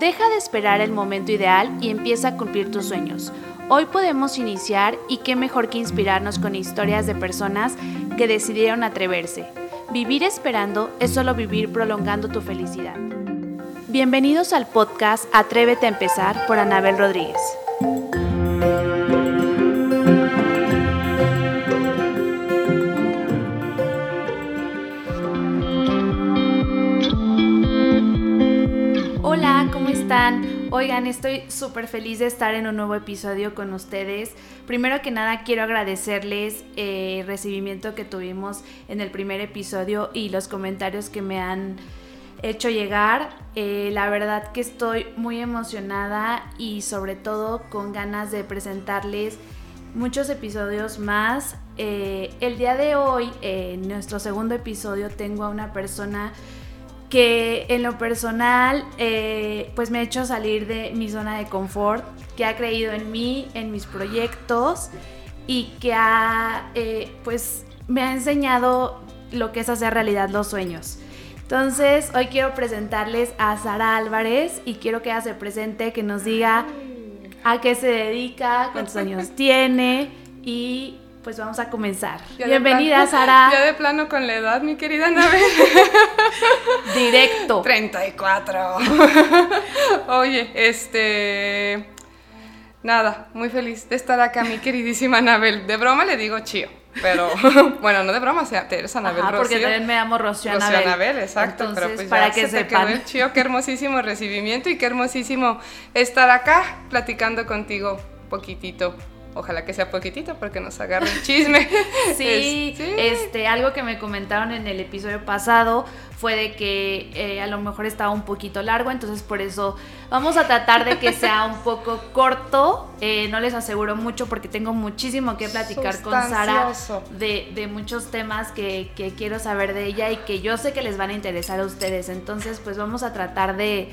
Deja de esperar el momento ideal y empieza a cumplir tus sueños. Hoy podemos iniciar y qué mejor que inspirarnos con historias de personas que decidieron atreverse. Vivir esperando es solo vivir prolongando tu felicidad. Bienvenidos al podcast Atrévete a empezar por Anabel Rodríguez. Oigan, estoy súper feliz de estar en un nuevo episodio con ustedes. Primero que nada, quiero agradecerles eh, el recibimiento que tuvimos en el primer episodio y los comentarios que me han hecho llegar. Eh, la verdad que estoy muy emocionada y sobre todo con ganas de presentarles muchos episodios más. Eh, el día de hoy, en nuestro segundo episodio, tengo a una persona que en lo personal eh, pues me ha hecho salir de mi zona de confort, que ha creído en mí, en mis proyectos y que ha eh, pues me ha enseñado lo que es hacer realidad los sueños. Entonces hoy quiero presentarles a Sara Álvarez y quiero que ella se presente, que nos diga a qué se dedica, cuántos años tiene y pues vamos a comenzar. Bienvenida, Sara. Ya de plano con la edad, mi querida Nave. Directo. 34. Oye, este. Nada, muy feliz de estar acá, mi queridísima Anabel. De broma le digo chío, pero bueno, no de broma, o sea, te eres Anabel Ajá, porque también me llamo Rocío Anabel. Rocío Anabel, exacto. Entonces, pero pues para ya que se te sepan. quedó el chío, qué hermosísimo recibimiento y qué hermosísimo estar acá platicando contigo poquitito Ojalá que sea poquitito porque nos agarre el chisme. sí, este, algo que me comentaron en el episodio pasado fue de que eh, a lo mejor estaba un poquito largo, entonces por eso vamos a tratar de que sea un poco corto. Eh, no les aseguro mucho porque tengo muchísimo que platicar con Sara de, de, muchos temas que, que quiero saber de ella y que yo sé que les van a interesar a ustedes. Entonces, pues vamos a tratar de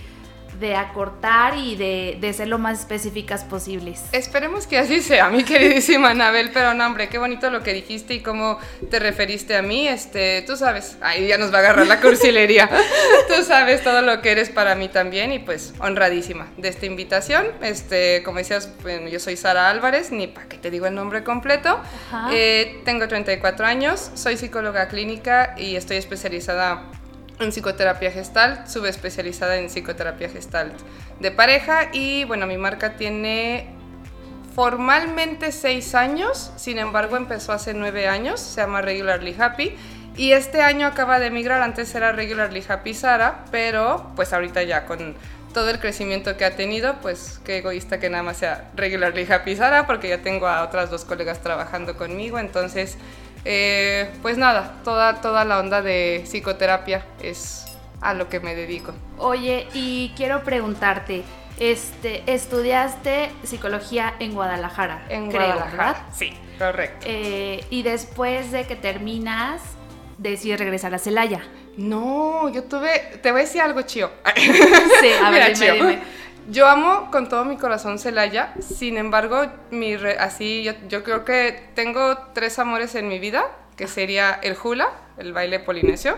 de acortar y de, de, ser lo más específicas posibles. Esperemos que así sea, mi queridísima Anabel, pero no, hombre, qué bonito lo que dijiste y cómo te referiste a mí, este, tú sabes, ahí ya nos va a agarrar la cursilería, tú sabes todo lo que eres para mí también y pues honradísima de esta invitación, este, como decías, bueno, yo soy Sara Álvarez, ni para que te digo el nombre completo, eh, tengo 34 años, soy psicóloga clínica y estoy especializada en psicoterapia gestal, subespecializada en psicoterapia gestalt de pareja. Y bueno, mi marca tiene formalmente seis años, sin embargo empezó hace nueve años, se llama Regularly Happy. Y este año acaba de emigrar, antes era Regularly Happy Sara, pero pues ahorita ya con todo el crecimiento que ha tenido, pues qué egoísta que nada más sea Regularly Happy Sara, porque ya tengo a otras dos colegas trabajando conmigo, entonces eh, pues nada, toda, toda la onda de psicoterapia es a lo que me dedico. Oye, y quiero preguntarte, este, estudiaste psicología en Guadalajara. En Guadalajara. Sí, correcto. Eh, y después de que terminas, decides regresar a Celaya. No, yo tuve, te voy a decir algo chío. Sí, a ver, dime, dime. Yo amo con todo mi corazón Celaya, sin embargo, mi así yo, creo que tengo tres amores en mi vida, que sería el hula, el baile polinesio,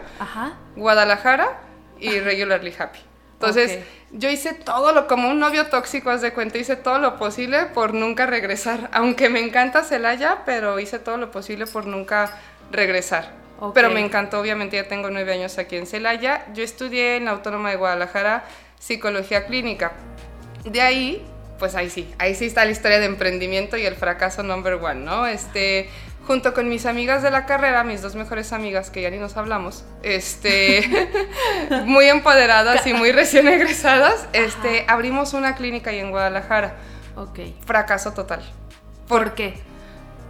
Guadalajara y Regularly Happy. Entonces, yo hice todo lo, como un novio tóxico, haz de cuenta, hice todo lo posible por nunca regresar. Aunque me encanta Celaya, pero hice todo lo posible por nunca regresar. Pero me encantó, obviamente ya tengo nueve años aquí en Celaya. Yo estudié en la Autónoma de Guadalajara psicología clínica. De ahí, pues ahí sí, ahí sí está la historia de emprendimiento y el fracaso number one, ¿no? Este, junto con mis amigas de la carrera, mis dos mejores amigas, que ya ni nos hablamos, este, muy empoderadas y muy recién egresadas, este, abrimos una clínica ahí en Guadalajara. Ok. Fracaso total. ¿Por qué?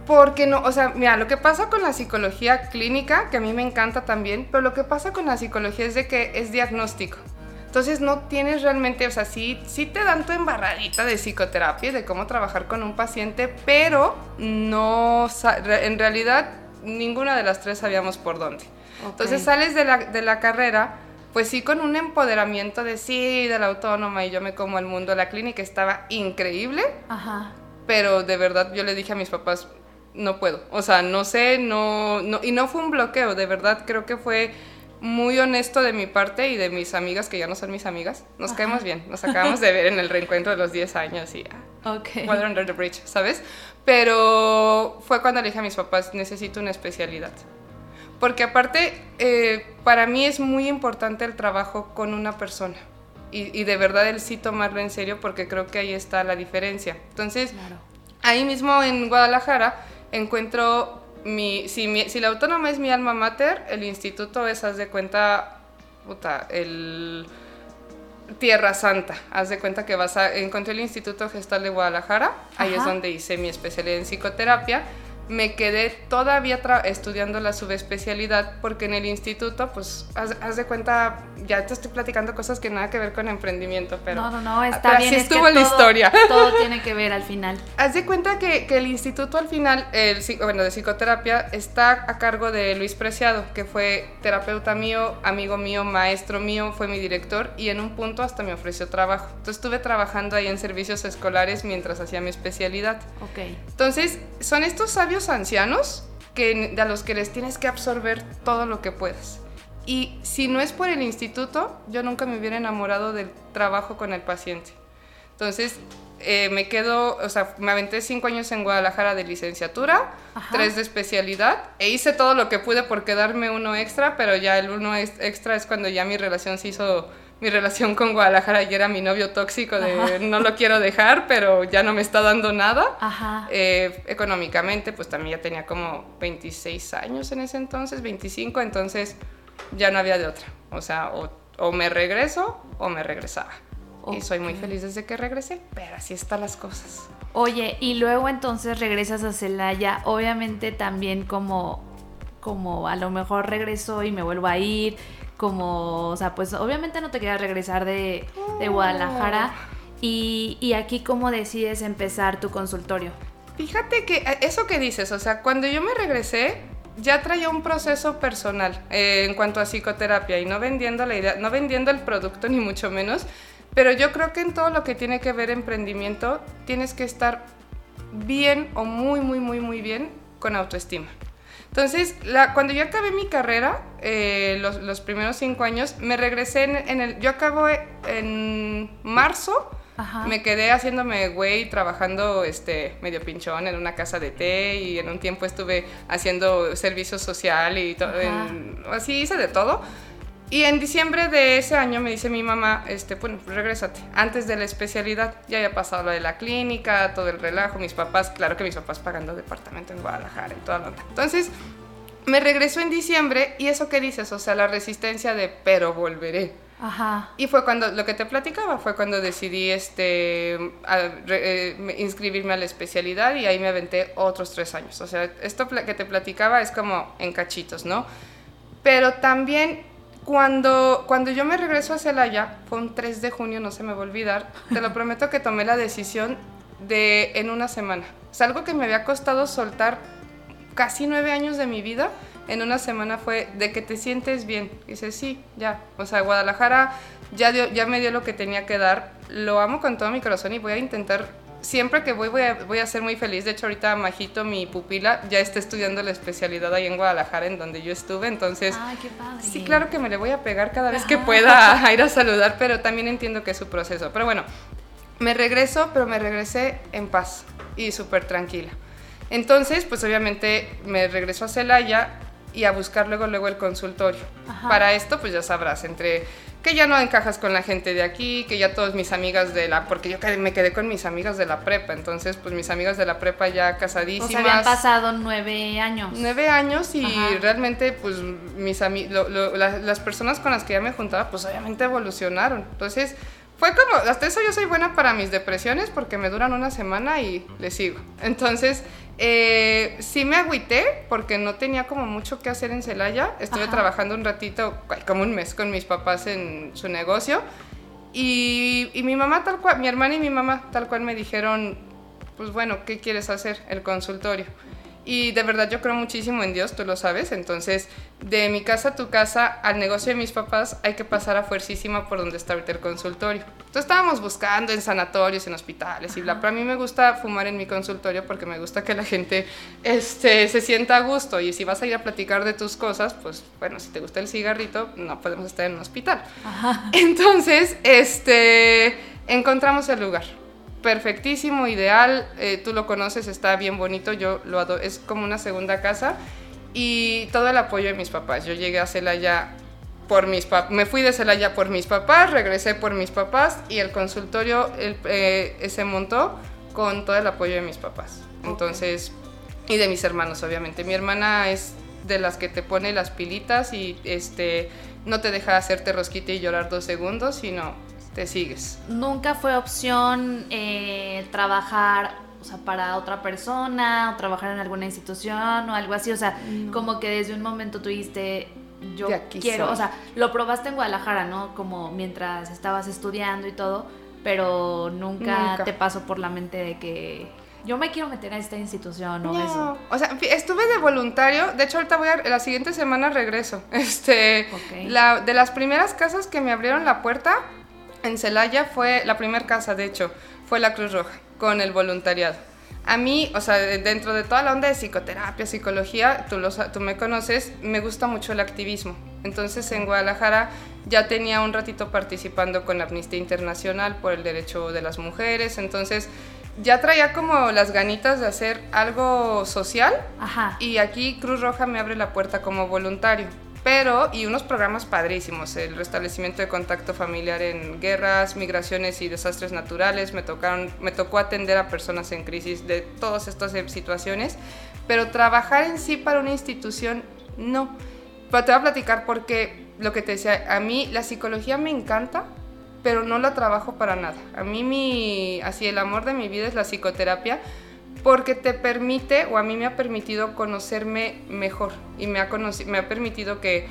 Porque no, o sea, mira, lo que pasa con la psicología clínica, que a mí me encanta también, pero lo que pasa con la psicología es de que es diagnóstico. Entonces no tienes realmente, o sea, sí, sí te dan tu embarradita de psicoterapia, de cómo trabajar con un paciente, pero no, en realidad ninguna de las tres sabíamos por dónde. Entonces sales de la, de la carrera, pues sí con un empoderamiento de sí, de la autónoma y yo me como el mundo, la clínica estaba increíble, Ajá. pero de verdad yo le dije a mis papás, no puedo, o sea, no sé, no, no, y no fue un bloqueo, de verdad creo que fue muy honesto de mi parte y de mis amigas, que ya no son mis amigas. Nos caemos bien, nos acabamos de ver en el reencuentro de los 10 años y ah, Ok. Water Under the Bridge, ¿sabes? Pero fue cuando le dije a mis papás, necesito una especialidad. Porque aparte, eh, para mí es muy importante el trabajo con una persona. Y, y de verdad el sí tomarlo en serio porque creo que ahí está la diferencia. Entonces, Claro. ahí mismo en Guadalajara encuentro mi si, mi- si la autónoma es mi alma mater, el instituto es, haz de cuenta, puta, el Tierra Santa. Haz de cuenta que vas a, encontré el Instituto Gestal de Guadalajara, ahí es donde hice mi especialidad en psicoterapia. Me quedé todavía estudiando la subespecialidad porque en el instituto, pues, haz, haz de cuenta, ya te estoy platicando cosas que nada que ver con emprendimiento, pero... no, no, no, está pero bien. así es que estuvo la todo- historia. Todo tiene que ver al final. Haz de cuenta que, que el instituto al final, el, bueno, de psicoterapia, está a cargo de Luis Preciado, que fue terapeuta mío, amigo mío, maestro mío, fue mi director y en un punto hasta me ofreció trabajo. Entonces estuve trabajando ahí en servicios escolares mientras hacía mi especialidad. Ok. Entonces, son estos sabios ancianos que, a los que les tienes que absorber todo lo que puedas. Y si no es por el instituto, yo nunca me hubiera enamorado del trabajo con el paciente. Entonces, eh, me quedo, o sea, me aventé cinco años en Guadalajara de licenciatura, Ajá. tres de especialidad, e hice todo lo que pude por quedarme uno extra, pero ya el uno ex- extra es cuando ya mi relación se hizo, mi relación con Guadalajara y era mi novio tóxico de Ajá. no lo quiero dejar, pero ya no me está dando nada. Ajá. Eh, económicamente, pues también ya tenía como 26 años en ese entonces, 25, entonces ya no había de otra. O sea, o, o me regreso o me regresaba. Y soy muy feliz desde que regresé, pero así están las cosas. Oye, y luego entonces regresas a Celaya, obviamente también como, como a lo mejor regreso y me vuelvo a ir, como, o sea, pues obviamente no te quieras regresar de, de Guadalajara. Y, y aquí cómo decides empezar tu consultorio. Fíjate que eh, eso que dices, o sea, cuando yo me regresé, ya traía un proceso personal eh, en cuanto a psicoterapia y no vendiendo la idea, no vendiendo el producto ni mucho menos, pero yo creo que en todo lo que tiene que ver emprendimiento tienes que estar bien o muy, muy, muy, muy bien con autoestima. Entonces, la- cuando yo acabé mi carrera, eh, los, los primeros cinco años, me regresé en, en el... Yo acabo en marzo, Ajá. me quedé haciéndome güey, trabajando este, medio pinchón en una casa de té y en un tiempo estuve haciendo servicio social y todo, así hice de todo. Y en diciembre de ese año me dice mi mamá, este, bueno, pues regrésate, antes de la especialidad, ya había pasado lo de la clínica, todo el relajo, mis papás, claro que mis papás pagando departamento en Guadalajara y toda la onda. Entonces, me regresó en diciembre y eso que dices, o sea, la resistencia de, pero volveré. Ajá. Y fue cuando, lo que te platicaba, fue cuando decidí este, a- re- eh, me- inscribirme a la especialidad y ahí me aventé otros tres años. O sea, esto que te platicaba es como en cachitos, ¿no? Pero también cuando, cuando yo me regreso a Celaya, fue un 3 de junio, no se me va a olvidar, te lo prometo que tomé la decisión de en una semana. Es algo que me había costado soltar casi nueve años de mi vida, en una semana fue de que te sientes bien. Dices, sí, ya. O sea, Guadalajara ya, dio- ya me dio lo que tenía que dar. Lo amo con todo mi corazón y voy a intentar, siempre que voy, voy a, voy a ser muy feliz. De hecho, ahorita Majito, mi pupila, ya está estudiando la especialidad ahí en Guadalajara, en donde yo estuve. Entonces, Ay, qué padre. Sí, claro que me le voy a pegar cada vez que pueda a ir a saludar, pero también entiendo que es su proceso. Pero bueno, me regreso, pero me regresé en paz y súper tranquila. Entonces, pues obviamente me regreso a Celaya y a buscar luego, luego el consultorio. Ajá. Para esto, pues ya sabrás, entre que ya no encajas con la gente de aquí, que ya todas mis amigas de la... Porque yo me quedé con mis amigas de la prepa, entonces pues mis amigas de la prepa ya O casadísimas. sea, habían pasado nueve años. Nueve años y Ajá. realmente pues mis ami- lo- lo- la- las personas con las que ya me juntaba pues obviamente evolucionaron. Entonces fue como, hasta eso yo soy buena para mis depresiones porque me duran una semana y le sigo. Entonces eh, sí me agüité porque no tenía como mucho que hacer en Celaya. Estuve Ajá. trabajando un ratito, como un mes con mis papás en su negocio. Y, y mi mamá tal cual, mi hermana y mi mamá tal cual me dijeron, pues bueno, ¿qué quieres hacer? El consultorio. Y de verdad yo creo muchísimo en Dios, tú lo sabes. Entonces, de mi casa a tu casa, al negocio de mis papás, hay que pasar a fuercísima por donde está ahorita el consultorio. Entonces estábamos buscando en sanatorios, en hospitales y bla. Pero a mí me gusta fumar en mi consultorio porque me gusta que la gente este, se sienta a gusto. Y si vas a ir a platicar de tus cosas, pues bueno, si te gusta el cigarrito, no podemos estar en un hospital. Entonces, este, encontramos el lugar perfectísimo, ideal, eh, tú lo conoces, está bien bonito, yo lo adoro, es como una segunda casa y todo el apoyo de mis papás. Yo llegué a Celaya por mis papás, me fui de Celaya por mis papás, regresé por mis papás y el consultorio eh, se montó con todo el apoyo de mis papás. Entonces, y de mis hermanos, obviamente. Mi hermana es de las que te pone las pilitas y este no te deja hacerte rosquita y llorar dos segundos, sino te sigues. ¿Nunca fue opción eh, trabajar o sea, para otra persona o trabajar en alguna institución o algo así? O sea, como que desde un momento tuviste, yo quiero, o sea, lo probaste en Guadalajara, ¿no? Como mientras estabas estudiando y todo, pero nunca, te pasó por la mente de que yo me quiero meter a esta institución o eso. O sea, estuve de voluntario. De hecho, ahorita voy a. La siguiente semana regreso. Este. La, de las primeras casas que me abrieron la puerta en Celaya fue la primera casa, de hecho, fue la Cruz Roja, con el voluntariado. A mí, o sea, dentro de toda la onda de psicoterapia, psicología, tú, tú me conoces, me gusta mucho el activismo. Entonces en Guadalajara ya tenía un ratito participando con la Amnistía Internacional por el derecho de las mujeres, entonces ya traía como las ganitas de hacer algo social Ajá. y aquí Cruz Roja me abre la puerta como voluntario pero y unos programas padrísimos, el restablecimiento de contacto familiar en guerras, migraciones y desastres naturales, me tocaron me tocó atender a personas en crisis de todas estas situaciones, pero trabajar en sí para una institución no. Pero te voy a platicar porque lo que te decía, a mí la psicología me encanta, pero no la trabajo para nada. A mí mi así el amor de mi vida es la psicoterapia porque te permite, o a mí me ha permitido conocerme mejor y me ha, me ha permitido que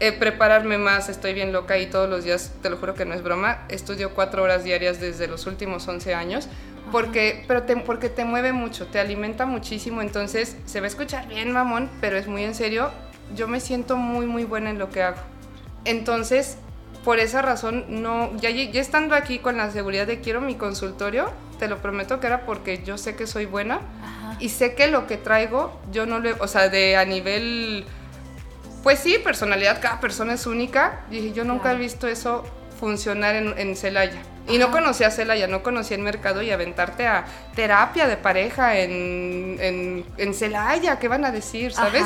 eh, prepararme más, estoy bien loca y todos los días, te lo juro que no es broma, estudio cuatro horas diarias desde los últimos 11 años, porque, pero te, porque te mueve mucho, te alimenta muchísimo, entonces se va a escuchar bien mamón, pero es muy en serio, yo me siento muy, muy buena en lo que hago. Entonces, por esa razón, no, ya, ya estando aquí con la seguridad de quiero mi consultorio, te lo prometo que era porque yo sé que soy buena y sé que lo que traigo, yo no le, o sea, de a nivel, pues sí, personalidad, cada persona es única. Dije, yo nunca he visto eso funcionar en, en Celaya. Y no conocía a Celaya, no conocía el mercado y aventarte a terapia de pareja en, en, en Celaya, ¿qué van a decir? ¿Sabes?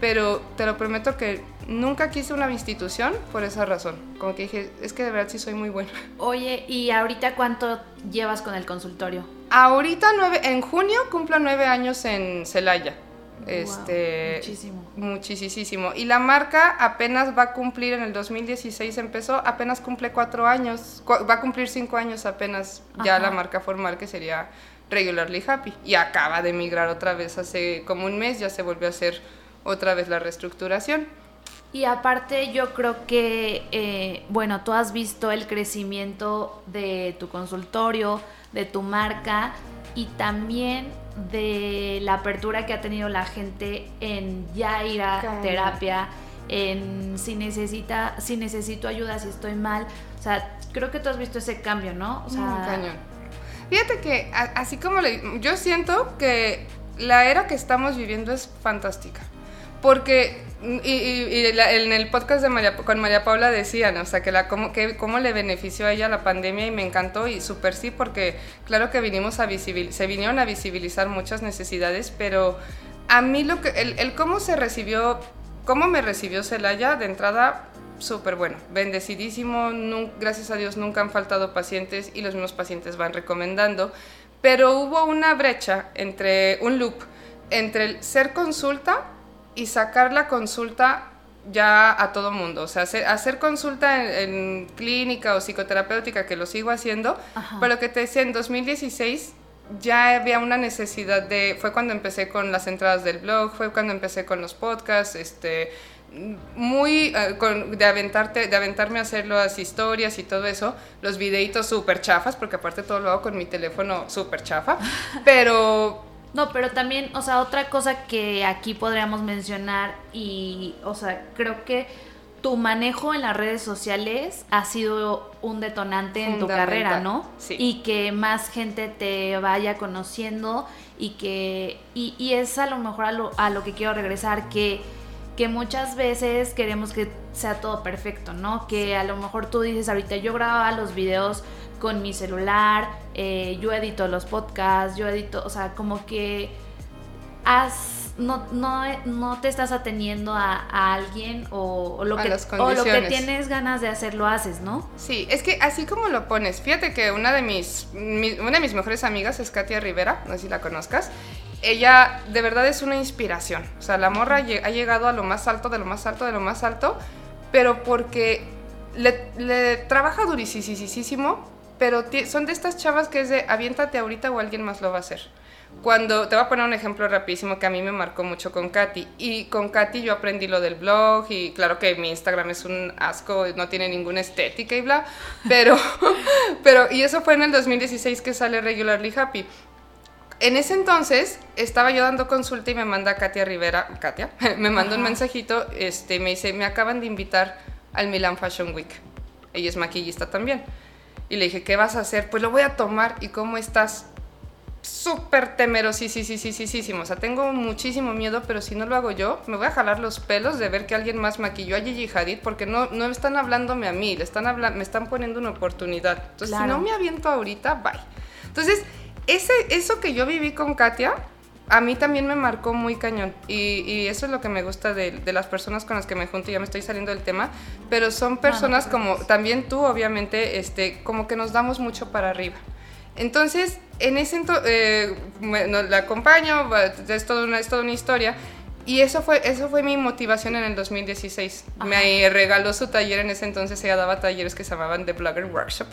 Pero te lo prometo que nunca quise una institución por esa razón. Como que dije, es que de verdad sí soy muy buena. Oye, ¿y ahorita cuánto llevas con el consultorio? Ahorita nueve, en junio cumplo nueve años en Celaya. este, muchísimo. Muchísimo. Y la marca apenas va a cumplir, en el 2016 empezó, apenas cumple cuatro años, va a cumplir cinco años apenas ya la marca formal que sería Regularly Happy. Y acaba de emigrar otra vez hace como un mes, ya se volvió a hacer otra vez la reestructuración. Y aparte yo creo que, eh, bueno, tú has visto el crecimiento de tu consultorio, de tu marca y también de la apertura que ha tenido la gente en ya ir a terapia, en si necesita, si necesito ayuda, si estoy mal. O sea, creo que tú has visto ese cambio, ¿no? O sea, cañón. Fíjate que así como le, yo siento que la era que estamos viviendo es fantástica. Porque y, en el podcast de María, con María Paula decían, o sea, que, cómo, le benefició a ella la pandemia y me encantó y súper sí, porque claro que vinimos a visibilizar, se vinieron a visibilizar muchas necesidades, pero a mí lo que, el, el cómo se recibió, cómo me recibió Celaya de entrada, súper bueno, bendecidísimo, gracias a Dios nunca han faltado pacientes y los mismos pacientes van recomendando, pero hubo una brecha entre, un loop, entre el ser consulta y sacar la consulta ya a todo mundo. O sea, hacer, consulta en, clínica o psicoterapéutica, que lo sigo haciendo, pero lo que te decía, en 2016 ya había una necesidad de, fue cuando empecé con las entradas del blog, fue cuando empecé con los podcasts, este, muy eh, de aventarte de aventarme a hacer las historias y todo eso los videitos súper chafas porque aparte todo lo hago con mi teléfono súper chafa pero No, pero también, o sea, otra cosa que aquí podríamos mencionar y, o sea, creo que tu manejo en las redes sociales ha sido un detonante en tu carrera, ¿no? Sí. Y que más gente te vaya conociendo y que, y, y es a lo mejor a lo, a lo que quiero regresar, que, que muchas veces queremos que sea todo perfecto, ¿no? Que a lo mejor tú dices ahorita, yo grababa los videos con mi celular, eh, yo edito los podcasts, yo edito, o sea, como que has no, no, no te estás ateniendo a, a alguien o, o lo A que, o lo que tienes ganas de hacer lo haces, ¿no? Sí, es que así como lo pones, fíjate que una de mis, mi- una de mis mejores amigas es Katia Rivera, no sé si la conozcas. Ella de verdad es una inspiración. O sea, la morra ha llegado a lo más alto, de lo más alto, de lo más alto, pero porque le, le trabaja durisísimo, pero son de estas chavas que es de aviéntate ahorita o alguien más lo va a hacer. Cuando te voy a poner un ejemplo rapidísimo que a mí me marcó mucho con Katy. Y con Katy yo aprendí lo del blog y claro que mi Instagram es un asco, no tiene ninguna estética y bla. Pero, pero y eso fue en el 2016 que sale Regularly Happy. En ese entonces estaba yo dando consulta y me manda Katia Rivera, Katia, me manda un mensajito, este, me dice, me acaban de invitar al Milan Fashion Week. Ella es maquillista también. Y le dije, ¿qué vas a hacer? Pues lo voy a tomar. ¿Y cómo estás? Súper temerosísimo. O sea, tengo muchísimo miedo, pero si no lo hago yo, me voy a jalar los pelos de ver que alguien más maquilló a Gigi Hadid porque no, no están hablándome a mí, le están me están poniendo una oportunidad. Entonces, si no me aviento ahorita, bye. Entonces, ese, eso que yo viví con Katia, a mí también me marcó muy cañón. Y, y eso es lo que me gusta de, de las personas con las que me junto. Ya me estoy saliendo del tema. Pero son personas te como también tú, obviamente, este, como que nos damos mucho para arriba. Entonces, en ese entonces, la acompaño, es toda, una, es toda una historia. Y eso fue, eso fue mi motivación en el 2016. Me regaló su taller en ese entonces, ella daba talleres que se llamaban The Blogger Workshop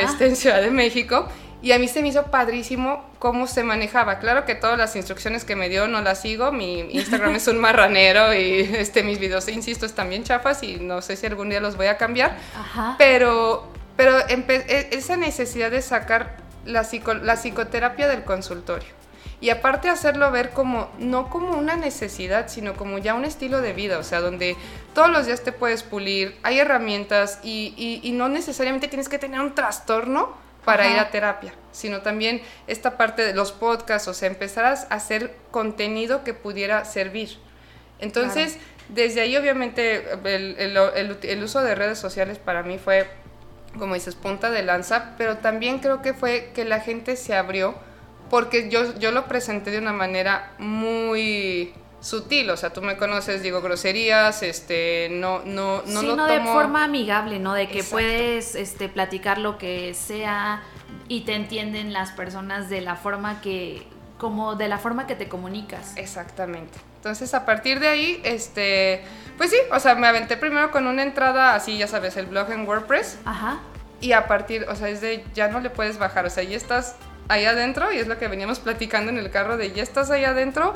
este, en Ciudad de México. Y a mí se me hizo padrísimo cómo se manejaba. Claro que todas las instrucciones que me dio no las sigo. Mi Instagram es un marranero y este, mis videos, insisto, están bien chafas y no sé si algún día los voy a cambiar. Ajá. Pero, pero e- esa necesidad de sacar la, psico- la psicoterapia del consultorio. Y aparte hacerlo ver como, no como una necesidad, sino como ya un estilo de vida, o sea, donde todos los días te puedes pulir, hay herramientas y, y- y no necesariamente tienes que tener un trastorno para Ajá. ir a terapia, sino también esta parte de los podcasts, o sea, empezar a hacer contenido que pudiera servir. Entonces, desde ahí obviamente el, el- el- el uso de redes sociales para mí fue, como dices, punta de lanza, pero también creo que fue que la gente se abrió porque yo, yo lo presenté de una manera muy sutil, o sea, tú me conoces, digo groserías, este, no, no, no sí, lo de forma amigable, ¿no? De que Exacto. puedes este, platicar lo que sea y te entienden las personas de la forma que, como de la forma que te comunicas. Exactamente. Entonces, a partir de ahí, este, pues sí, o sea, me aventé primero con una entrada así, ya sabes, el blog en WordPress, Ajá. y a partir, o sea, es de ya no le puedes bajar, o sea, ya estás ahí adentro, y es lo que veníamos platicando en el carro de ya estás ahí adentro,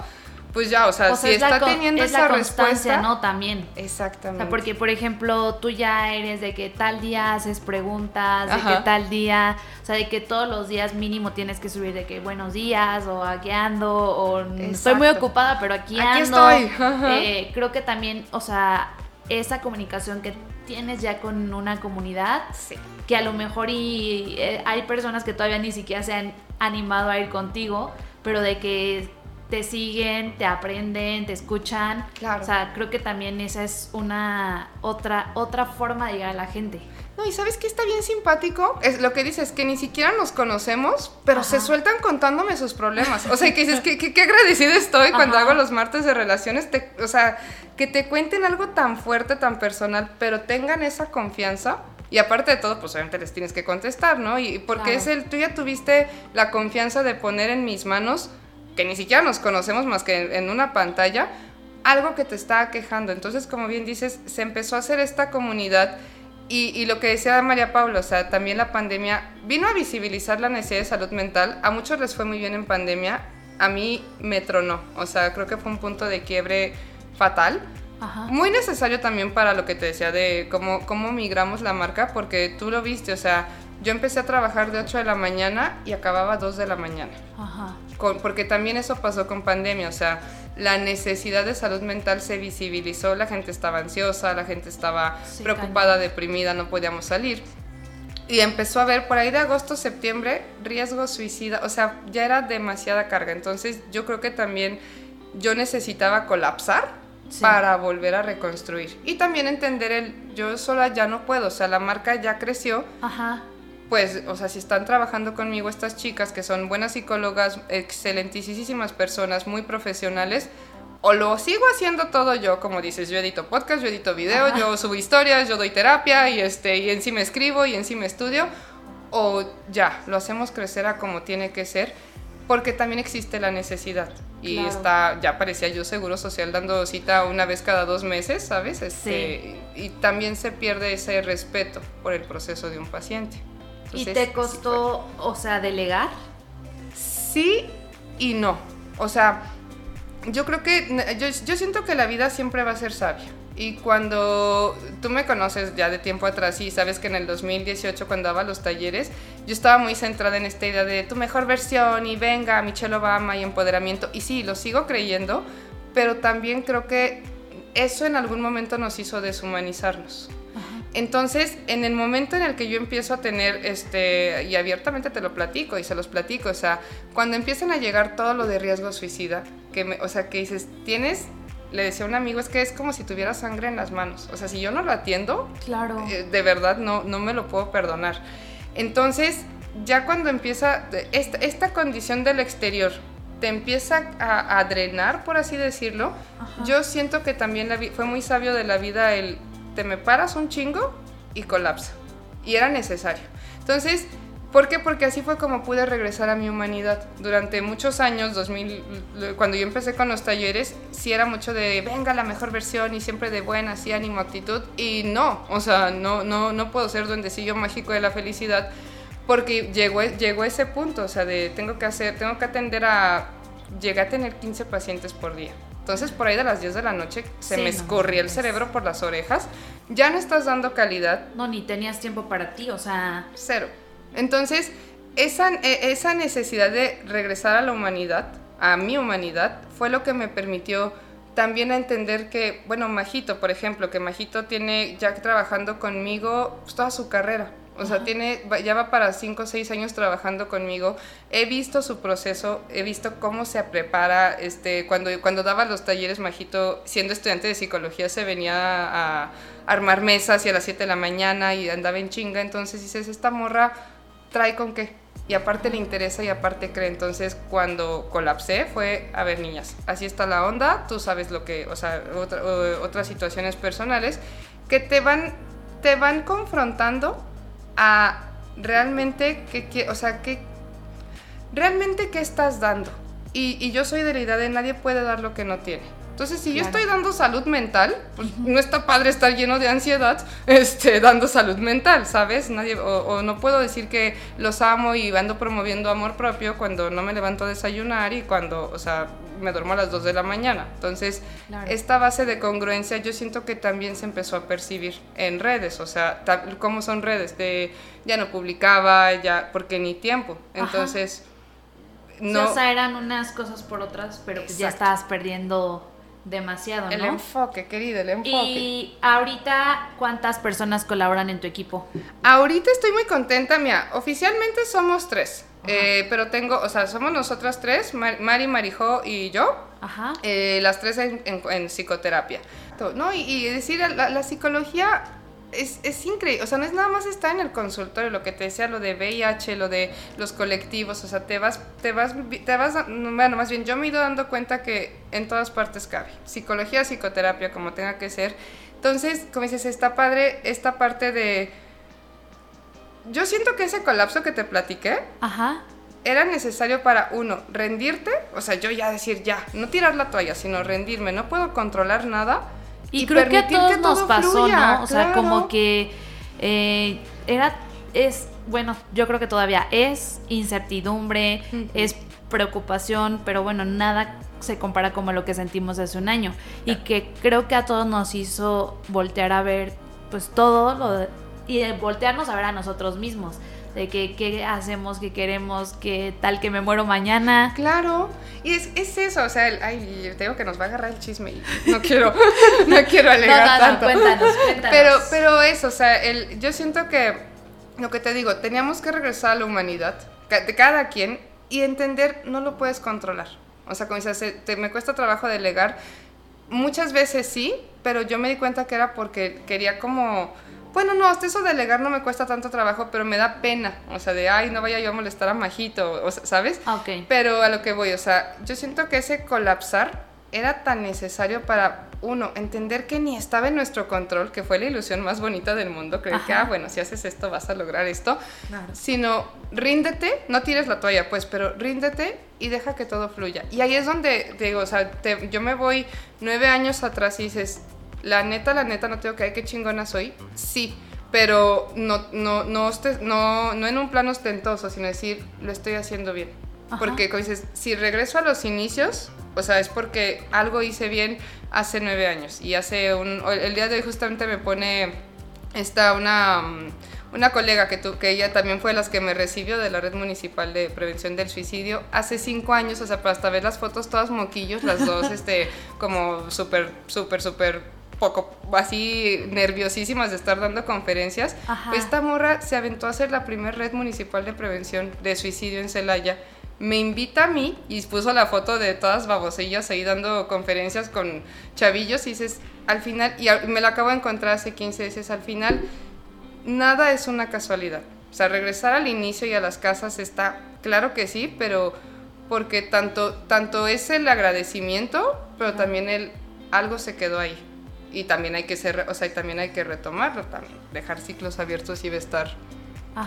pues ya, o sea, O sea, si es está teniendo es esa la constancia, respuesta. ¿no? También. O Exactamente. sea, porque por ejemplo, tú ya eres de que tal día haces preguntas, de Ajá. que tal día, o sea, de que todos los días mínimo tienes que subir de que buenos días o aquí ando o estoy muy ocupada, pero aquí, Aquí ando. estoy. Eh, creo que también, o sea, esa comunicación que tienes ya con una comunidad, Sí. que a lo mejor y eh, hay personas que todavía ni siquiera se han animado a ir contigo, pero de que te siguen, te aprenden, te escuchan. Claro. O sea, creo que también esa es una otra otra forma de llegar a la gente. No, y sabes que está bien simpático, es lo que dices, que ni siquiera nos conocemos, pero Ajá. se sueltan contándome sus problemas. O sea, que dices, que, que- qué agradecida estoy cuando hago los martes de relaciones, te- o sea, que te cuenten algo tan fuerte, tan personal, pero tengan esa confianza. Y aparte de todo, pues obviamente les tienes que contestar, ¿no? Y porque Claro. es el, tú ya tuviste la confianza de poner en mis manos, que ni siquiera nos conocemos más que en, una pantalla, algo que te está quejando. Entonces, como bien dices, se empezó a hacer esta comunidad y, y lo que decía María Paula, o sea, también la pandemia vino a visibilizar la necesidad de salud mental. A muchos les fue muy bien en pandemia, a mí me tronó. O sea, creo que fue un punto de quiebre fatal. Ajá. Muy necesario también para lo que te decía de cómo, cómo migramos la marca, porque tú lo viste, o sea, yo empecé a trabajar de 8 de la mañana y acababa a 2 de la mañana. Ajá. Con, porque también eso pasó con pandemia, o sea, la necesidad de salud mental se visibilizó, la gente estaba ansiosa, la gente estaba preocupada, deprimida, no podíamos salir. Y empezó a ver por ahí de agosto, septiembre, riesgo suicida, o sea, ya era demasiada carga. Entonces yo creo que también yo necesitaba colapsar para volver a reconstruir. Y también entender el, yo sola ya no puedo, o sea, la marca ya creció. Ajá. Pues, o sea, si están trabajando conmigo estas chicas que son buenas psicólogas, excelentísimas personas, muy profesionales, o lo sigo haciendo todo yo, como dices, yo edito podcast, yo edito video, yo subo historias, yo doy terapia y, este, y encima escribo y encima estudio, o ya, lo hacemos crecer a como tiene que ser, porque también existe la necesidad. Y está, ya parecía yo seguro social dando cita una vez cada dos meses, ¿sabes? Este, Y también se pierde ese respeto por el proceso de un paciente. ¿Y te costó, o sea, delegar? Sí y no. O sea, yo creo que yo, yo, siento que la vida siempre va a ser sabia. Y cuando tú me conoces ya de tiempo atrás y sabes que en el 2018 cuando daba los talleres, yo estaba muy centrada en esta idea de tu mejor versión y venga, Michelle Obama y empoderamiento. Y sí, lo sigo creyendo, pero también creo que eso en algún momento nos hizo deshumanizarnos. Entonces, en el momento en el que yo empiezo a tener, este, y abiertamente te lo platico y se los platico, o sea, cuando empiezan a llegar todo lo de riesgo suicida, que me, o sea, que dices, tienes, le decía a un amigo, es que es como si tuviera sangre en las manos, o sea, si yo no lo atiendo, claro. Eh, de verdad no, no me lo puedo perdonar. Entonces, ya cuando empieza esta, esta condición del exterior, te empieza a, drenar, por así decirlo, yo siento que también fue muy sabio de la vida el te me paras un chingo y colapsa. Y era necesario. Entonces, ¿por qué? Porque así fue como pude regresar a mi humanidad. Durante muchos años, 2000, cuando yo empecé con los talleres, sí era mucho de venga la mejor versión y siempre de buena, sí, ánimo, actitud. Y no, o sea, no, no, no puedo ser duendecillo mágico de la felicidad porque llegó, llegó ese punto, o sea, de tengo que hacer, tengo que atender a, llegué a tener 15 pacientes por día. Entonces por ahí de las 10 de la noche se me escurría el cerebro por las orejas. Ya no estás dando calidad. No, ni tenías tiempo para ti, o sea... Cero. Entonces, esa, e, esa necesidad de regresar a la humanidad, a mi humanidad, fue lo que me permitió también entender que, bueno, Majito, por ejemplo, que Majito tiene ya trabajando conmigo pues, toda su carrera. O sea, tiene, ya va para 5 o 6 años trabajando conmigo. He visto su proceso, he visto cómo se prepara. Este, cuando, cuando daba los talleres, Majito, siendo estudiante de psicología, se venía a armar mesas y a las 7 de la mañana y andaba en chinga. Entonces dices, esta morra trae con qué. Y aparte le interesa y aparte cree. Entonces, cuando colapsé, fue, a ver, niñas, así está la onda, tú sabes lo que, o sea, otras situaciones personales que te van, te van confrontando a realmente qué, o sea, realmente qué estás dando. Y, y, yo soy de la idea de nadie puede dar lo que no tiene. Entonces, si yo estoy dando salud mental, pues no está padre estar lleno de ansiedad este, dando salud mental, ¿sabes? Nadie, o, no puedo decir que los amo y ando promoviendo amor propio cuando no me levanto a desayunar y cuando, o sea, me duermo a las 2 de la mañana. Entonces, esta base de congruencia yo siento que también se empezó a percibir en redes, o sea, ¿cómo son redes? De ya no publicaba, ya, porque ni tiempo. Entonces, no. o sea, eran unas cosas por otras, pero pues ya estabas perdiendo demasiado, ¿no? El enfoque, querida, el enfoque. Y ahorita, ¿cuántas personas colaboran en tu equipo? Ahorita estoy muy contenta, mira, oficialmente somos tres. Eh, pero tengo, o sea, somos nosotras tres, Mari, Marijo y yo, Ajá. Eh, las tres en, psicoterapia. ¿no? Y, decir, la, psicología es, es, increíble, o sea, no es nada más estar en el consultorio, lo que te decía, lo de VIH, lo de los colectivos, o sea, te vas, te vas, te vas, bueno, más bien yo me he ido dando cuenta que en todas partes cabe, psicología, psicoterapia, como tenga que ser. Entonces, como dices, está padre esta parte de yo siento que ese colapso que te platiqué era necesario para uno, rendirte, o sea, yo ya decir ya, no tirar la toalla, sino rendirme, no puedo controlar nada. Y, creo que a todos nos pasó, ¿no? O sea, como que eh, era, es, bueno, yo creo que todavía es incertidumbre, es preocupación, pero bueno, nada se compara como lo que sentimos hace un año. Y que creo que a todos nos hizo voltear a ver pues todo lo y voltearnos a ver a nosotros mismos. De que qué hacemos, qué queremos, qué tal que me muero mañana. Claro, y es, es eso, o sea, el, ay, te digo que nos va a agarrar el chisme y no quiero, no quiero alegar no, no, tanto. No, cuéntanos, cuéntanos. Pero, pero eso, o sea, el, yo siento que, lo que te digo, teníamos que regresar a la humanidad, de cada quien, y entender, no lo puedes controlar. O sea, como dices, te, me cuesta trabajo delegar. Muchas veces sí, pero yo me di cuenta que era porque quería como bueno, no, hasta eso delegar no me cuesta tanto trabajo, pero me da pena. O sea, de, ay, no vaya yo a molestar a Majito, o ¿sabes? Ah, ok. Pero a lo que voy, o sea, yo siento que ese colapsar era tan necesario para, uno, entender que ni estaba en nuestro control, que fue la ilusión más bonita del mundo, creer que, ah, bueno, si haces esto vas a lograr esto, claro. sino ríndete, no tires la toalla, pues, pero ríndete y deja que todo fluya. Y ahí es donde, digo, o sea, te, yo me voy nueve años atrás y dices, la neta, la neta, no tengo que, ay, qué chingona soy. Sí, pero no, no, no, no, no en un plano ostentoso, sino decir, lo estoy haciendo bien. Porque, como dices, si regreso a los inicios, o sea, es porque algo hice bien hace nueve años. Y hace un. El día de hoy, justamente me pone. Está una. Mm, una colega que, tu, que ella también fue las que me recibió de la Red Municipal de Prevención del Suicidio hace cinco años, o sea, para hasta ver las fotos todas moquillos, las dos, este, como súper, súper, súper poco así nerviosísimas de estar dando conferencias, esta morra se aventó a hacer la primera red municipal de prevención de suicidio en Celaya. Me invita a mí y puso la foto de todas babosillas ahí dando conferencias con chavillos y dices, al final, y me la acabo de encontrar hace 15 veces, al final, nada es una casualidad. O sea, regresar al inicio y a las casas está, claro que sí, pero porque tanto, tanto es el agradecimiento, pero también el algo se quedó ahí y también hay que ser, o sea, también hay que retomarlo también, dejar ciclos abiertos y estar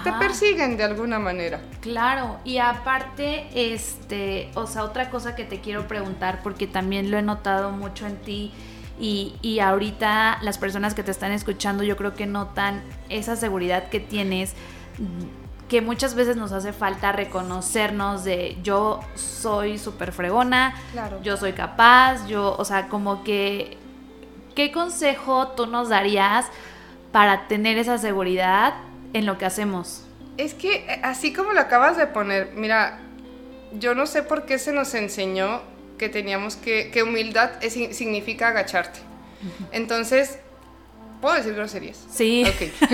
te persiguen de alguna manera. Claro, y aparte, este, o sea, otra cosa que te quiero preguntar, porque también lo he notado mucho en ti, y, y, ahorita las personas que te están escuchando, yo creo que notan esa seguridad que tienes, que muchas veces nos hace falta reconocernos de yo soy súper fregona, claro. yo soy capaz, yo, o sea, como que ¿qué consejo tú nos darías para tener esa seguridad en lo que hacemos? Es que eh, así como lo acabas de poner, mira, yo no sé por qué se nos enseñó que teníamos que, que humildad significa agacharte. Entonces, ¿Puedo decir groserías? Sí. Ok.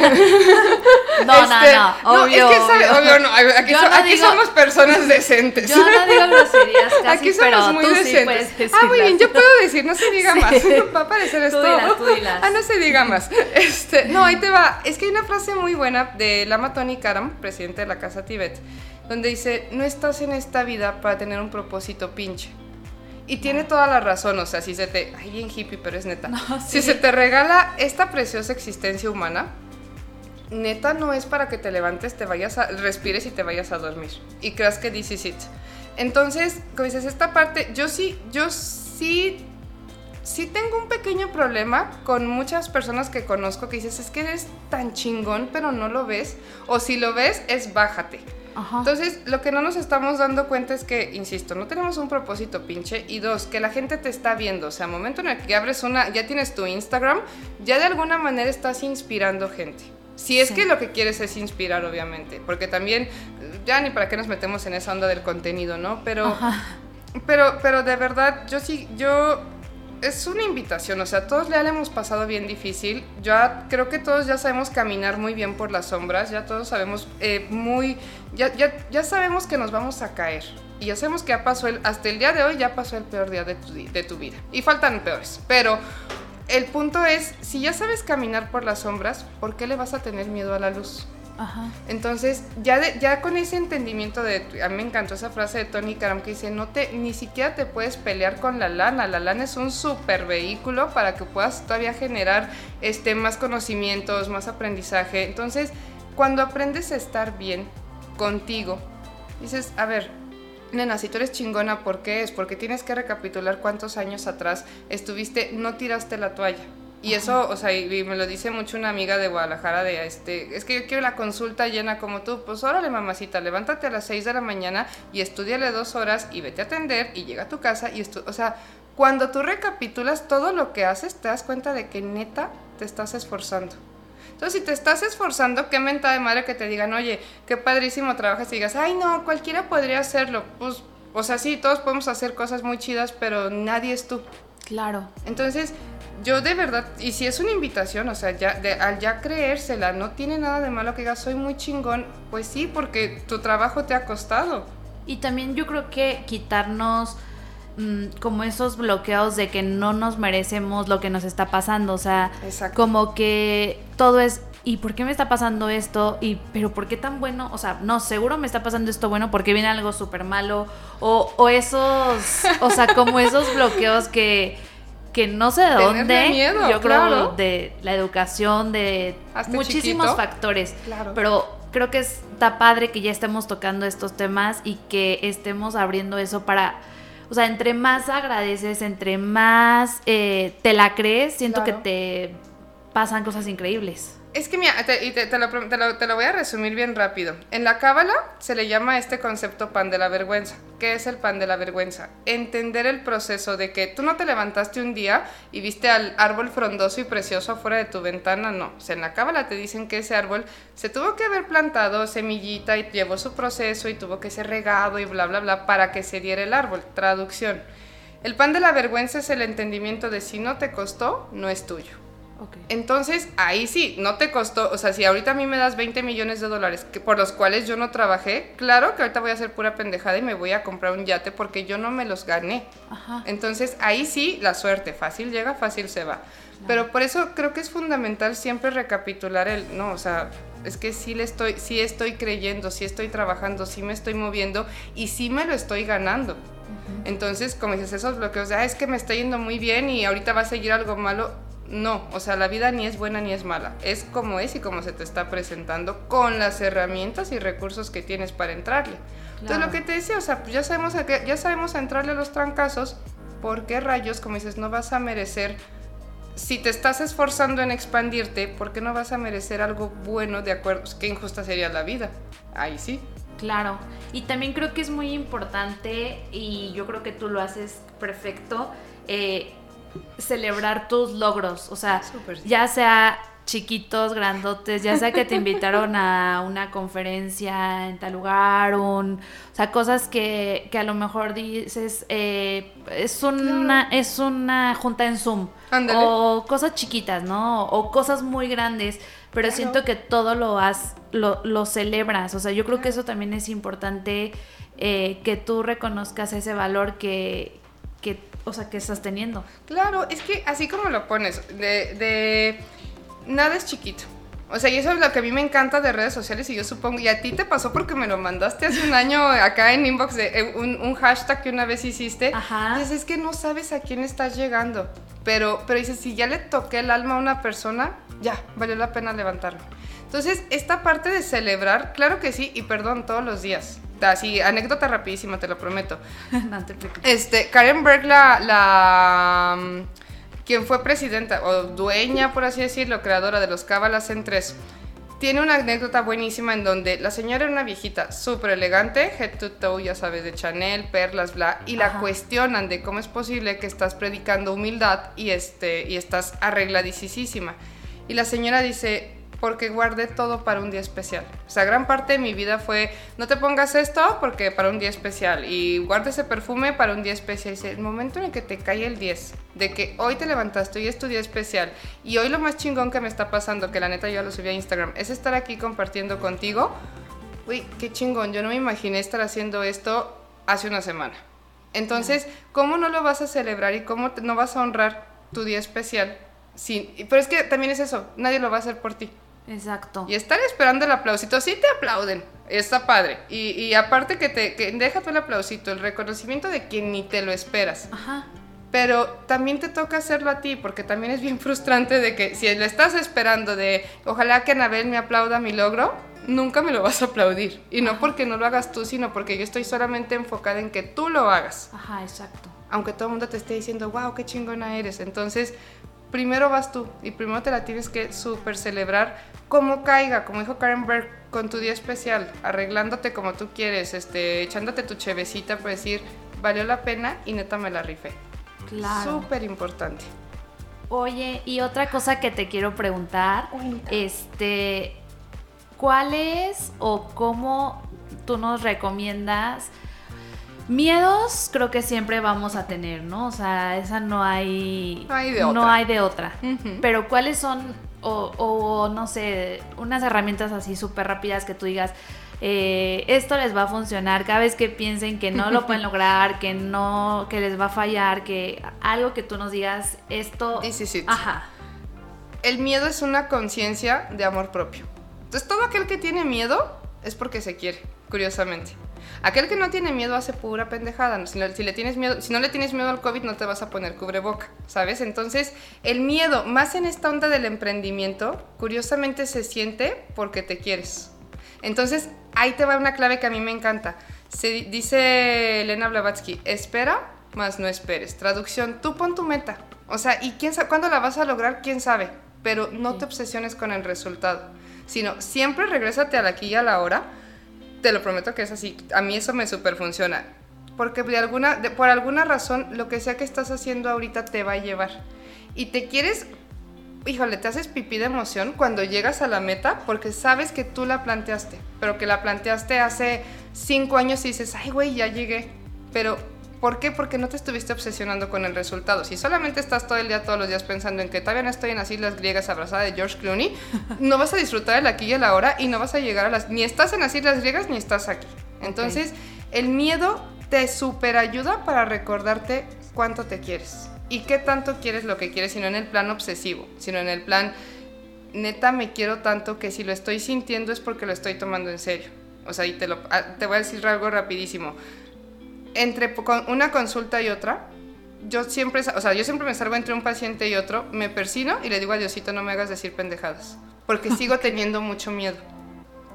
no, no, este, no, obvio. es que sabe, obvio. no. Aquí, so, aquí somos personas decentes. Yo no digo groserías casi, Aquí somos muy decentes. ah, muy bien, yo puedo decir, no se diga más. Va a parecer esto. Tú dilas, tú dilas. Ah, no se diga más. Este, no, ahí te va. Es que hay una frase muy buena de Lama Tony Karam, presidente de la Casa Tibet, donde dice, no estás en esta vida para tener un propósito pinche y tiene toda la razón, o sea, si se te... Ay, bien hippie, pero es neta. Si se te regala esta preciosa existencia humana, neta no es para que te levantes, te vayas a... respires y te vayas a dormir. Y creas que this is it. Entonces, como dices, esta parte, yo sí, yo sí... Sí tengo un pequeño problema con muchas personas que conozco que dices, es que eres tan chingón, pero no lo ves. O si lo ves, es bájate. Entonces, lo que no nos estamos dando cuenta es que, insisto, no tenemos un propósito pinche y dos, que la gente te está viendo. O sea, al momento en el que abres una, ya tienes tu Instagram, ya de alguna manera estás inspirando gente. Si es que lo que quieres es inspirar, obviamente, porque también, ya ni para qué nos metemos en esa onda del contenido, ¿no? Pero, pero, pero de verdad, yo sí, yo es una invitación, o sea, todos le hemos pasado bien difícil. Ya creo que todos ya sabemos caminar muy bien por las sombras, ya todos sabemos eh, muy, ya, ya, ya, sabemos que nos vamos a caer. Y ya sabemos que ya pasó el, hasta el día de hoy ya pasó el peor día de tu, de tu vida. Y faltan peores. Pero el punto es, si ya sabes caminar por las sombras, ¿por qué le vas a tener miedo a la luz? Entonces, ya, ya con ese entendimiento de, a mí me encantó esa frase de Tony Karam que dice, no te, ni siquiera te puedes pelear con la lana, la lana es un super vehículo para que puedas todavía generar este, más conocimientos, más aprendizaje. Entonces, cuando aprendes a estar bien contigo, dices, a ver, nena, si tú eres chingona, ¿por qué es? Porque tienes que recapitular cuántos años atrás estuviste, no tiraste la toalla y eso, o sea, y me lo dice mucho una amiga de Guadalajara de este, es que yo quiero la consulta llena como tú, pues órale mamacita, levántate a las 6 de la mañana y estudiale dos horas y vete a atender y llega a tu casa y esto, o sea, cuando tú recapitulas todo lo que haces, te das cuenta de que neta te estás esforzando. Entonces, si te estás esforzando, qué menta de madre que te digan, oye, qué padrísimo trabajas y digas, ay, no, cualquiera podría hacerlo. Pues, o sea, sí, todos podemos hacer cosas muy chidas, pero nadie es tú. Claro. Entonces, yo de verdad, y si es una invitación, o sea, ya, de, al ya creérsela, no tiene nada de malo que digas, soy muy chingón, pues sí, porque tu trabajo te ha costado. Y también yo creo que quitarnos mm, como esos bloqueos de que no nos merecemos lo que nos está pasando, o sea, Exacto. como que todo es ¿y por qué me está pasando esto? ¿Y pero por qué tan bueno? O sea, no, seguro me está pasando esto bueno porque viene algo súper malo o, o esos, o sea, como esos bloqueos que que no sé de dónde, miedo, yo creo claro. de la educación, de Hazte muchísimos chiquito. factores, Claro. pero creo que está padre que ya estemos tocando estos temas y que estemos abriendo eso para, o sea, entre más agradeces, entre más eh, te la crees, siento Claro. que te pasan cosas increíbles. Es que mira, te, y te, te lo, te lo- te lo voy a resumir bien rápido. En la cábala se le llama este concepto pan de la vergüenza. ¿Qué es el pan de la vergüenza? Entender el proceso de que tú no te levantaste un día y viste al árbol frondoso y precioso afuera de tu ventana, no. O sea, en la cábala te dicen que ese árbol se tuvo que haber plantado semillita y llevó su proceso y tuvo que ser regado y bla, bla, bla para que se diera el árbol. Traducción. El pan de la vergüenza es el entendimiento de si no te costó, no es tuyo. Entonces, ahí sí, no te costó, o sea, si ahorita a mí me das 20 millones de dólares que, por los cuales yo no trabajé, claro que ahorita voy a hacer pura pendejada y me voy a comprar un yate porque yo no me los gané. Ajá. Entonces, ahí sí, la suerte, fácil llega, fácil se va. Pero por eso creo que es fundamental siempre recapitular el, no, o sea, es que sí le estoy, sí estoy creyendo, sí estoy trabajando, sí me estoy moviendo y sí me lo estoy ganando. Entonces, como dices, esos bloqueos de, ah, es que me está yendo muy bien y ahorita va a seguir algo malo. No, o sea, la vida ni es buena ni es mala. Es como es y como se te está presentando con las herramientas y recursos que tienes para entrarle. Entonces, lo que te decía, o sea, pues ya sabemos, a qué- ya sabemos entrarle a los trancazos. ¿Por qué rayos, como dices, no vas a merecer si te estás esforzando en expandirte, ¿por qué no vas a merecer algo bueno de acuerdo? Qué injusta sería la vida. Ahí sí. Claro, y también creo que es muy importante, y yo creo que tú lo haces perfecto, eh, celebrar tus logros, o sea, sí. ya sea chiquitos, grandotes, ya sea que te invitaron a una conferencia en tal lugar, un, o sea, cosas que, que a lo mejor dices, eh, es, una, es una junta en Zoom, o cosas chiquitas, ¿no? O cosas muy grandes, pero Claro. siento que todo lo has, lo, lo celebras, o sea, yo creo que eso también es importante, eh, que tú reconozcas ese valor que, que, o sea, que estás teniendo. Claro, es que así como lo pones, de, de nada es chiquito. O sea, y eso es lo que a mí me encanta de redes sociales y yo supongo, y a ti te pasó porque me lo mandaste hace un año acá en inbox de eh, un, un hashtag que una vez hiciste. Ajá. Dices, es que no sabes a quién estás llegando. Pero, pero dices, si ya le toqué el alma a una persona, ya, valió la pena levantarme. Entonces, esta parte de celebrar, claro que sí, y perdón, todos los días. Así, anécdota rapidísima, te lo prometo. no te. Este, Karen Berg, la, la mm, quien fue presidenta o dueña, por así decirlo, creadora de los Cábalas en tres, tiene una anécdota buenísima en donde la señora era una viejita súper elegante, head to toe, ya sabes, de Chanel, perlas, bla, y la Ajá. cuestionan de cómo es posible que estás predicando humildad y, este, y estás arregladicísima. Y la señora dice, porque guardé todo para un día especial. O sea, gran parte de mi vida fue, no te pongas esto porque para un día especial. Y guarda ese perfume para un día especial. Y dice, el momento en el que te cae el 10, de que hoy te levantaste, hoy es tu día especial. Y hoy lo más chingón que me está pasando, que la neta yo lo subí a Instagram, es estar aquí compartiendo contigo. Uy, qué chingón, yo no me imaginé estar haciendo esto hace una semana. Entonces, ¿cómo no lo vas a celebrar y cómo no vas a honrar tu día especial? Y- pero es que también es eso, nadie lo va a hacer por ti. Exacto. Y estar esperando el aplausito, sí te aplauden, está padre. Y, y aparte que te que deja tú el aplausito, el reconocimiento de quien ni te lo esperas. Ajá. Pero también te toca hacerlo a ti, porque también es bien frustrante de que si lo estás esperando de ojalá que Anabel me aplauda mi logro, nunca me lo vas a aplaudir. Y no porque no lo hagas tú, sino porque yo estoy solamente enfocada en que tú lo hagas. Ajá, exacto. Aunque todo el mundo te esté diciendo, wow, qué chingona eres. Entonces, primero vas tú y primero te la tienes que súper celebrar como caiga, como dijo Karen Berg, con tu día especial, arreglándote como tú quieres, este, echándote tu chevecita para decir, valió la pena y neta me la rifé. Claro. Súper importante. Oye, y otra cosa que te quiero preguntar, este, ¿cuál es o cómo tú nos recomiendas? Miedos creo que siempre vamos a tener, ¿no? O sea, esa no hay... No hay de No otra. hay de otra. Pero ¿cuáles son, o, o, no sé, unas herramientas así súper rápidas que tú digas, eh, esto les va a funcionar cada vez que piensen que no lo pueden lograr, que no, que les va a fallar, que algo que tú nos digas, esto... This is it. Ajá. El miedo es una conciencia de amor propio. Entonces, todo aquel que tiene miedo es porque se quiere, curiosamente. Aquel que no tiene miedo hace pura pendejada. Si, le- si le tienes miedo, si no le tienes miedo al COVID, no te vas a poner cubreboca, ¿sabes? Entonces, el miedo, más en esta onda del emprendimiento, curiosamente se siente porque te quieres. Entonces, ahí te va una clave que a mí me encanta. Se di- dice Elena Blavatsky, espera, más no esperes. Traducción, tú pon tu meta. O sea, ¿y quién sabe cuándo la vas a lograr? ¿Quién sabe? Pero no te obsesiones con el resultado, sino siempre regrésate al aquí y a la hora. Te lo prometo que es así. A mí eso me super funciona. Porque de alguna, de- por alguna razón, lo que sea que estás haciendo ahorita te va a llevar. Y te quieres híjole, te haces pipí de emoción cuando llegas a la meta porque sabes que tú la planteaste, pero que la planteaste hace cinco años y dices, ay, güey, ya llegué. Pero, ¿por qué? Porque no te estuviste obsesionando con el resultado. Si solamente estás todo el día, todos los días pensando en que todavía no estoy en las Islas Griegas abrazada de George Clooney, no vas a disfrutar el aquí y el ahora y no vas a llegar a las... Ni estás en las Islas Griegas ni estás aquí. Entonces, el miedo te super ayuda para recordarte cuánto te quieres y qué tanto quieres lo que quieres, sino en el plan obsesivo, sino en el plan, neta me quiero tanto que si lo estoy sintiendo es porque lo estoy tomando en serio. O sea, y te, lo, ah, te voy a decir algo rapidísimo. Entre una consulta y otra, yo siempre, o sea, yo siempre me salgo entre un paciente y otro, me persino y le digo a Diosito, no me hagas decir pendejadas, porque sigo teniendo mucho miedo.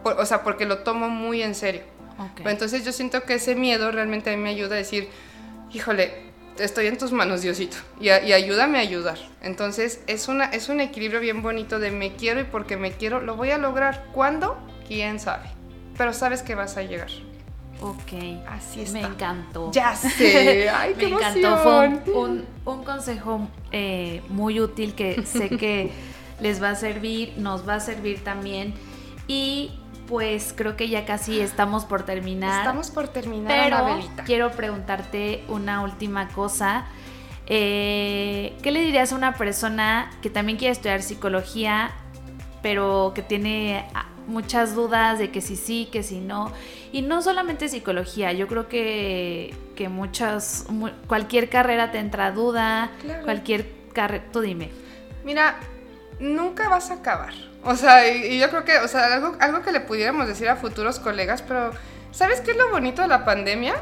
Por- o sea, porque lo tomo muy en serio. Ok. Pero entonces yo siento que ese miedo realmente a mí me ayuda a decir, híjole, estoy en tus manos, Diosito, y, a- y ayúdame a ayudar. Entonces es, una, es un equilibrio bien bonito de me quiero y porque me quiero, lo voy a lograr. ¿Cuándo? ¿Quién sabe? Pero sabes que vas a llegar. Ok. Así Me está. encantó. Ya sé. Ay, Me encantó. Fue emoción. un, un- un consejo eh, muy útil que sé que les va a servir, nos va a servir también. Y pues creo que ya casi estamos por terminar. Estamos por terminar, pero Anabelita. quiero preguntarte una última cosa. Eh, ¿Qué le dirías a una persona que también quiere estudiar psicología, pero que tiene muchas dudas de que si sí, que si no? Y no solamente psicología, yo creo que, que muchas, mu- cualquier carrera te entra duda, Claro. cualquier carrera, tú dime. Mira, nunca vas a acabar. O sea, y, y yo creo que, o sea, algo, algo que le pudiéramos decir a futuros colegas, pero ¿sabes qué es lo bonito de la pandemia?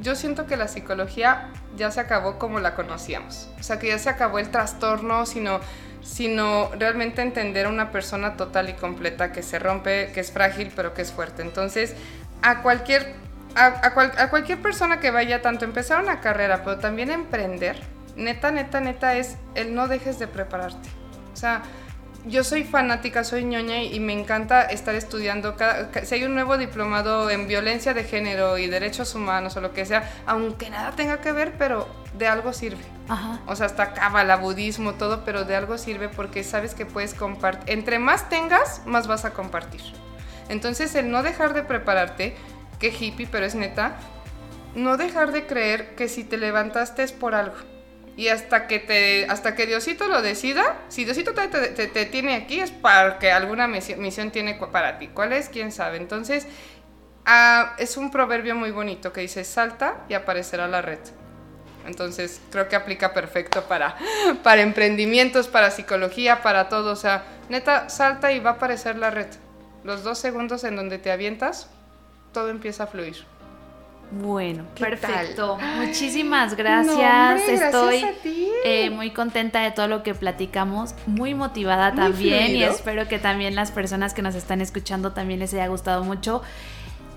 Yo siento que la psicología ya se acabó como la conocíamos. O sea, que ya se acabó el trastorno, sino, sino realmente entender a una persona total y completa que se rompe, que es frágil, pero que es fuerte. Entonces, a cualquier, a, a cual- a cualquier persona que vaya tanto a empezar una carrera, pero también a emprender, neta, neta, neta, es el no dejes de prepararte. O sea, yo soy fanática, soy ñoña y, me encanta estar estudiando. Cada, ca- si hay un nuevo diplomado en violencia de género y derechos humanos o lo que sea, aunque nada tenga que ver, pero de algo sirve. Ajá. O sea, hasta cábala, budismo, todo, pero de algo sirve porque sabes que puedes compartir. Entre más tengas, más vas a compartir. Entonces, el no dejar de prepararte, que hippie, pero es neta, no dejar de creer que si te levantaste es por algo. Y hasta que te, hasta que Diosito lo decida, si Diosito te, te- te- tiene aquí es porque alguna misión, misión tiene para ti. ¿Cuál es? ¿Quién sabe? Entonces, ah, es un proverbio muy bonito que dice, salta y aparecerá la red. Entonces, creo que aplica perfecto para, para emprendimientos, para psicología, para todo. O sea, neta, salta y va a aparecer la red. Los dos segundos en donde te avientas, todo empieza a fluir. Bueno, ¿Qué perfecto. tal? Muchísimas No, gracias. Estoy a ti. eh, muy contenta de todo lo que platicamos, muy motivada Muy también y espero que también las personas que nos están escuchando también les haya gustado mucho.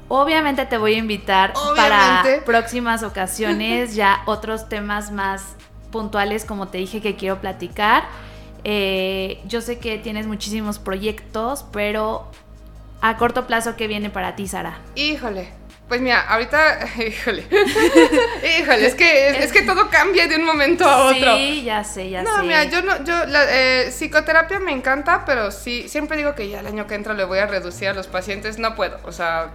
Obviamente te voy a invitar para próximas ocasiones ya otros temas más puntuales como te dije que quiero platicar. Eh, yo sé que tienes muchísimos proyectos, pero a corto plazo, ¿qué viene para ti, Sara? Híjole, Pues mira, ahorita, híjole, híjole, es que, es, que todo cambia de un momento a otro. Sí, ya sé, ya sé. No, mira, yo no, yo, la eh, psicoterapia me encanta, pero sí, siempre digo que ya el año que entra le voy a reducir a los pacientes, no puedo, o sea,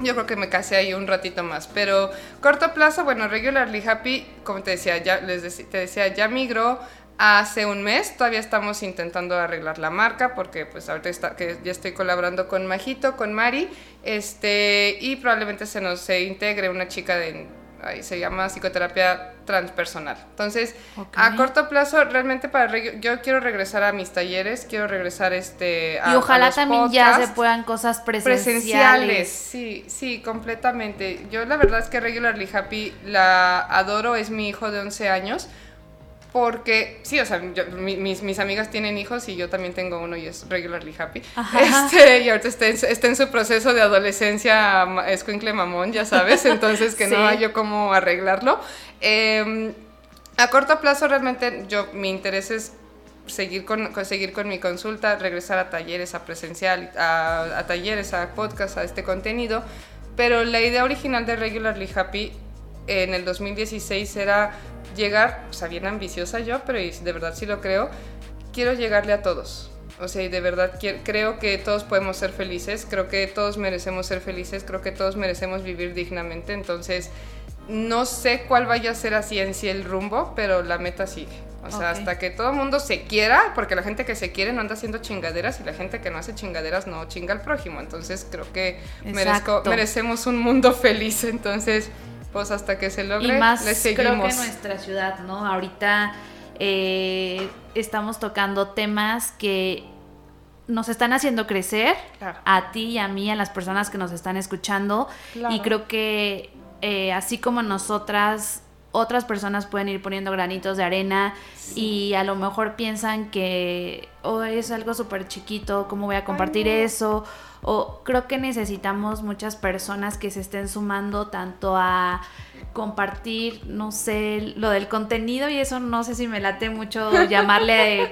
yo creo que me casé ahí un ratito más, pero corto plazo, bueno, Regularly Happy, como te decía, ya les te decía, ya migró hace un mes, todavía estamos intentando arreglar la marca porque pues ahorita está, que ya estoy colaborando con Majito, con Mari, este, y probablemente se nos se integre una chica de ahí se llama psicoterapia transpersonal. Entonces, a corto plazo, realmente para yo quiero regresar a mis talleres, quiero regresar este a, Y ojalá también ya se puedan cosas presenciales. Presenciales, sí, sí, completamente. Yo la verdad es que Regularly Happy la adoro, es mi hijo de 11 años porque, sí, o sea, mis, mis, amigas tienen hijos y yo también tengo uno y es regularly happy. Este, y ahorita está en, está en, su proceso de adolescencia escuincle mamón, ya sabes, entonces que no hay yo cómo arreglarlo. Em, a corto plazo realmente yo, mi interés es seguir con, seguir con mi consulta, regresar a talleres, a presencial, a, a talleres, a podcast, a este contenido, pero la idea original de Regularly Happy en el 2016 era llegar, o sea, bien ambiciosa yo, pero de verdad sí lo creo, quiero llegarle a todos. O sea, y de verdad creo que todos podemos ser felices, creo que todos merecemos ser felices, creo que todos merecemos vivir dignamente, entonces no sé cuál vaya a ser así en sí el rumbo, pero la meta sigue. O sea, hasta que todo el mundo se quiera, porque la gente que se quiere no anda haciendo chingaderas y la gente que no hace chingaderas no chinga al prójimo. Entonces creo que merezco, merecemos un mundo feliz. Entonces, pues hasta que se logre, y más, le seguimos. Creo que nuestra ciudad, ¿no? Ahorita eh, estamos tocando temas que nos están haciendo crecer a ti y a mí, a las personas que nos están escuchando. Y creo que eh, así como nosotras, otras personas pueden ir poniendo granitos de arena y a lo mejor piensan que oh, es algo súper chiquito, ¿cómo voy a compartir eso? O creo que necesitamos muchas personas que se estén sumando tanto a compartir, no sé, lo del contenido y eso no sé si me late mucho llamarle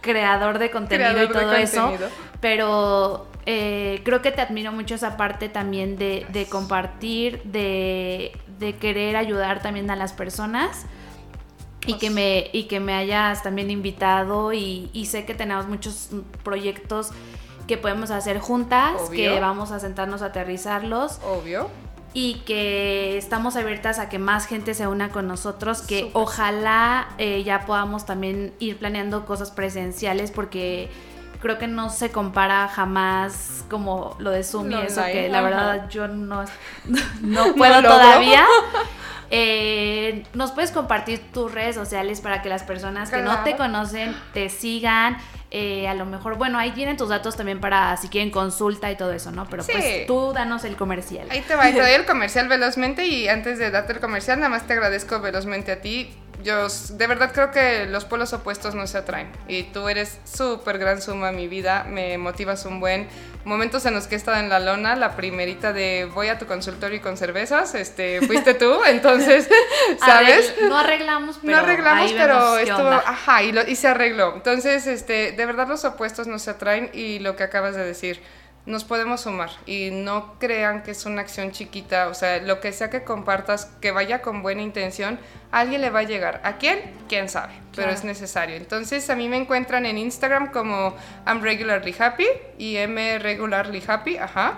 creador de contenido y todo eso, pero eh, creo que te admiro mucho esa parte también de, compartir, de, querer ayudar también a las personas. Y que, me, y que me hayas también invitado y, y sé que tenemos muchos proyectos que podemos hacer juntas, que vamos a sentarnos a aterrizarlos. Obvio. Y que estamos abiertas a que más gente se una con nosotros, que ojalá eh, ya podamos también ir planeando cosas presenciales porque creo que no se compara jamás como lo de Zoom y eso, que la verdad yo no, no puedo todavía. Eh, nos puedes compartir tus redes sociales para que las personas que no te conocen te sigan, eh, a lo mejor, bueno, ahí tienen tus datos también para si quieren consulta y todo eso, ¿no? Pero pues tú danos el comercial. Ahí te va, te doy el comercial velozmente y antes de darte el comercial, nada más te agradezco velozmente a ti yo de verdad creo que los polos opuestos no se atraen. Y tú eres súper gran suma en mi vida, me motivas un buen. Momentos en los que he estado en la lona, la primerita de voy a tu consultorio y con cervezas, este, fuiste tú, entonces, ¿sabes? no arreglamos, pero No arreglamos, pero estuvo, ajá, y, y se arregló. Entonces, este, de verdad los opuestos no se atraen y lo que acabas de decir, nos podemos sumar y no crean que es una acción chiquita, o sea, lo que sea que compartas, que vaya con buena intención, a alguien le va a llegar. ¿A quién? ¿Quién sabe? Pero es necesario. Entonces, a mí me encuentran en Instagram como I'm Regularly Happy y M Regularly Happy, ajá.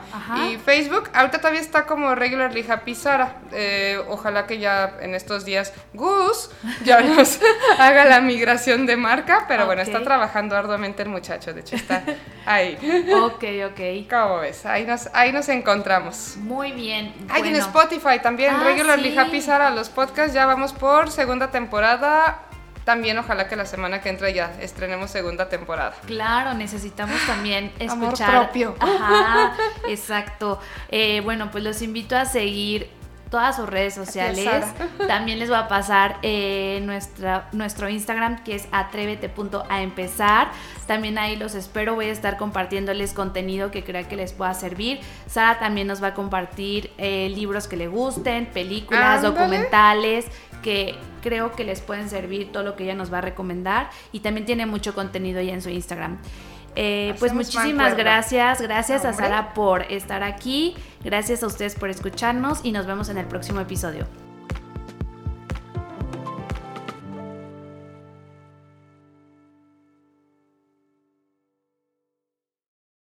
Y Facebook, ahorita todavía está como Regularly Happy Sara. Eh, ojalá que ya en estos días Gus ya nos haga la migración de marca, pero bueno, está trabajando arduamente el muchacho, de hecho está ahí. Ok, ok. ¿Cómo ves? Ahí nos, ahí nos encontramos. Muy bien. Hay en Spotify también, ah, Regularly Happy Sara, los podcasts, ya vamos por segunda temporada. También ojalá que la semana que entra ya estrenemos segunda temporada. Claro, necesitamos también escuchar. Amor propio. Ajá, exacto. Eh, bueno, pues los invito a seguir todas sus redes sociales. También les voy a pasar eh, nuestra, nuestro Instagram que es atrévete.aempezar. También ahí los espero, voy a estar compartiéndoles contenido que crea que les pueda servir. Sara también nos va a compartir eh, libros que le gusten, películas, documentales que creo que les pueden servir todo lo que ella nos va a recomendar y también tiene mucho contenido ya en su Instagram. Eh, pues muchísimas gracias, gracias a Sara por estar aquí, gracias a ustedes por escucharnos y nos vemos en el próximo episodio.